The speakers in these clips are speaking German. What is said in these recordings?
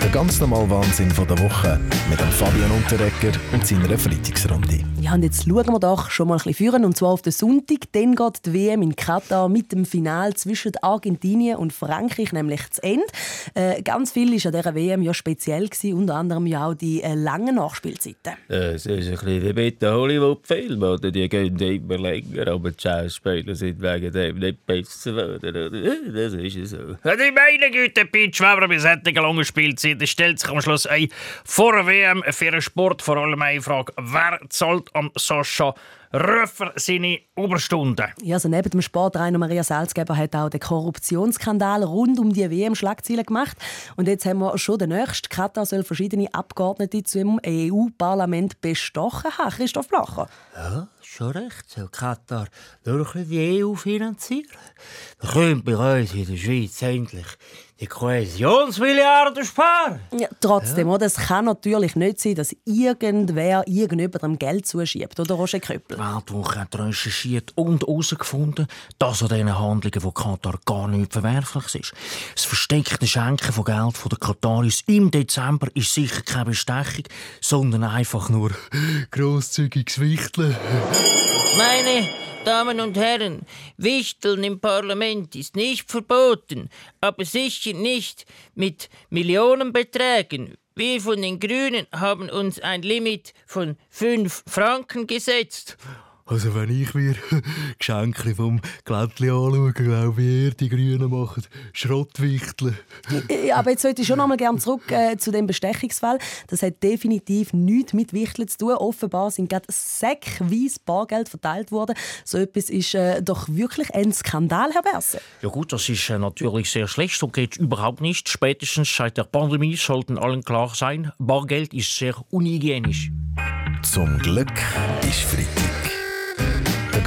Der ganz normale Wahnsinn von der Woche mit dem Fabian Unterrecker und seiner Freitagsrunde. Ja, und jetzt schauen wir doch schon mal ein bisschen führen, und zwar auf den Sonntag. Dann geht die WM in Katar mit dem Final zwischen Argentinien und Frankreich nämlich zu Ende. Äh, ganz viel war an dieser WM ja speziell, gewesen, unter anderem ja auch die äh, langen Nachspielzeiten. Das ist ein bisschen wie mit den Hollywood-Filmen, die gehen immer länger, aber die Schauspieler sind wegen dem nicht besser geworden. Das ist so. Die meine Güte, Pitch, wenn man bei solchen langen Spielzeiten stellt sich am Schluss ein, vor der WM für den Sport. Vor allem eine Frage, wer zahlt am Sascha Röffer seine Überstunden? Ja, also neben dem Sportrainer Maria Salzgeber hat auch der Korruptionsskandal rund um die WM Schlagzeilen gemacht. Und jetzt haben wir schon den nächsten. Katar soll verschiedene Abgeordnete zum EU-Parlament bestochen haben. Christoph Blacher. Ja, schon recht. Soll Katar durch die EU finanzieren? Wir können bei uns in der Schweiz endlich die Kohäsionsmilliarden sparen. Ja, trotzdem, oder? es kann natürlich nicht sein, dass irgendwer irgendjemandem Geld zuschiebt, oder Roger Köppel? Die Weltwoche recherchiert und herausgefunden, dass an diesen Handlungen von Katar gar nicht verwerflich ist. Das versteckte Schenken von Geld von den Kataris im Dezember ist sicher keine Bestechung, sondern einfach nur grosszügiges Wichteln. Meine Damen und Herren, Wichteln im Parlament ist nicht verboten, aber sicher nicht mit Millionenbeträgen. Wir von den Grünen haben uns ein Limit von 5 Franken gesetzt. Also wenn ich mir Geschenke vom Glättchen anschaue, glaube ich, ihr, die Grünen machen Schrottwichteln. Aber jetzt sollte ich schon noch mal gerne zurück äh, zu dem Bestechungsfall. Das hat definitiv nichts mit Wichteln zu tun. Offenbar sind gerade säckweise Bargeld verteilt worden. So etwas ist äh, doch wirklich ein Skandal, Herr Berse. Ja gut, das ist äh, natürlich sehr schlecht. So geht überhaupt nicht. Spätestens seit der Pandemie sollten allen klar sein, Bargeld ist sehr unhygienisch. Zum Glück ist Freitag.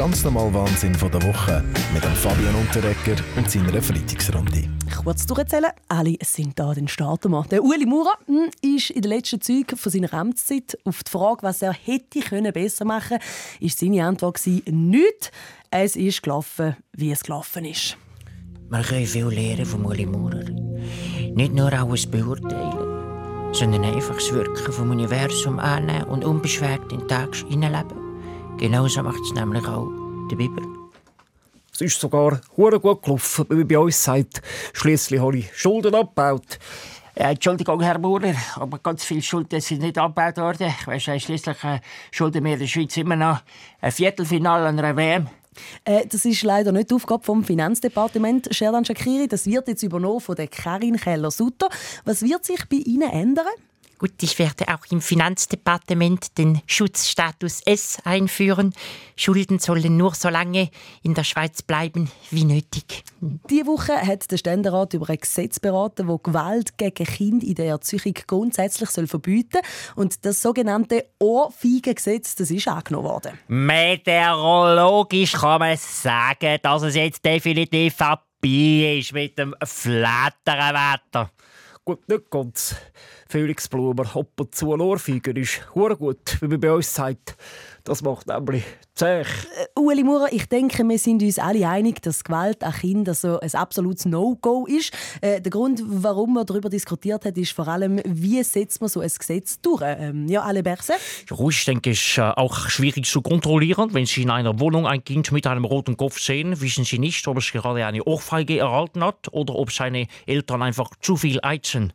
Der ganz normale Wahnsinn von der Woche mit dem Fabian Unterrecker und seiner Freitagsrunde. Kurz durcherzählen, alle sind da den Starter Der Uli Maurer hm, ist in den letzten Zügen von seiner Amtszeit auf die Frage, was er hätte können besser machen können, ist seine Antwort gewesen, nichts. Es ist gelaufen, wie es gelaufen ist. Man kann viel lernen von Uli Maurer. Nicht nur alles beurteilen, sondern einfach das Wirken vom Universum annehmen und unbeschwert in den Tag hineinleben. Genauso macht es nämlich auch der Biber. Es ist sogar hure gut gelaufen, wie bei uns sagt. Schließlich habe ich Schulden abgebaut. Äh, Entschuldigung, Herr Maurer, aber ganz viele Schulden sind nicht abgebaut worden. Ich weiss, schließlich äh, schulden wir der Schweiz immer noch ein Viertelfinale an einer WM. Äh, das ist leider nicht die Aufgabe vom Finanzdepartement, Sherdan Shakiri. Das wird jetzt übernommen von der Karin Keller-Sutter. Was wird sich bei Ihnen ändern? Gut, ich werde auch im Finanzdepartement den Schutzstatus S einführen. Schulden sollen nur so lange in der Schweiz bleiben wie nötig. Diese Woche hat der Ständerat über ein Gesetz beraten, das Gewalt gegen Kinder in der Erziehung grundsätzlich soll verbieten soll. Und das sogenannte Ohrfeigengesetz, das ist angenommen worden. Meteorologisch kann man sagen, dass es jetzt definitiv vorbei ist mit dem flatteren Wetter. Gut, nicht ganz. Felix Blumer, ab und zu ein Ohrfeiger ist hure gut, wie man bei uns sagt. Das macht nämlich zäh. Äh, Ueli Maurer, ich denke, wir sind uns alle einig, dass Gewalt an Kindern so ein absolutes No-Go ist. Äh, der Grund, warum man darüber diskutiert hat, ist vor allem, wie setzt man so ein Gesetz durch? Ähm, ja, alle Berse? Ja, ich denke, es ist äh, auch schwierig zu kontrollieren. Wenn Sie in einer Wohnung ein Kind mit einem roten Kopf sehen, wissen Sie nicht, ob es gerade eine Ohrfeige erhalten hat oder ob seine Eltern einfach zu viel eizen.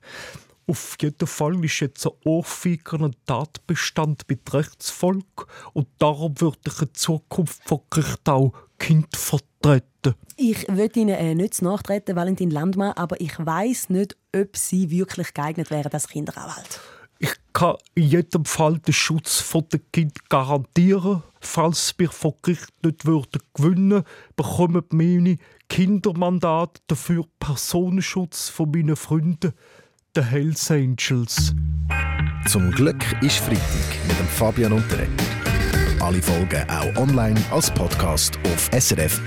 Auf jeden Fall ist jetzt ein Ohrfeiger ein Tatbestand mit Rechtsvolk und darum wird ich in Zukunft vor Gericht auch Kind vertreten. Ich würde Ihnen äh, nicht nachtreten, Valentin Landmann, aber ich weiß nicht, ob Sie wirklich geeignet wären als Kinderanwalt. Ich kann in jedem Fall den Schutz der Kind garantieren. Falls wir vor Gericht nicht würden gewinnen bekommen meine Kindermandate dafür Personenschutz von meinen Freunden den Hells Angels. Zum Glück ist Freitag mit dem Fabian Unterreger. Alle Folgen auch online als Podcast auf srf.ch-audio.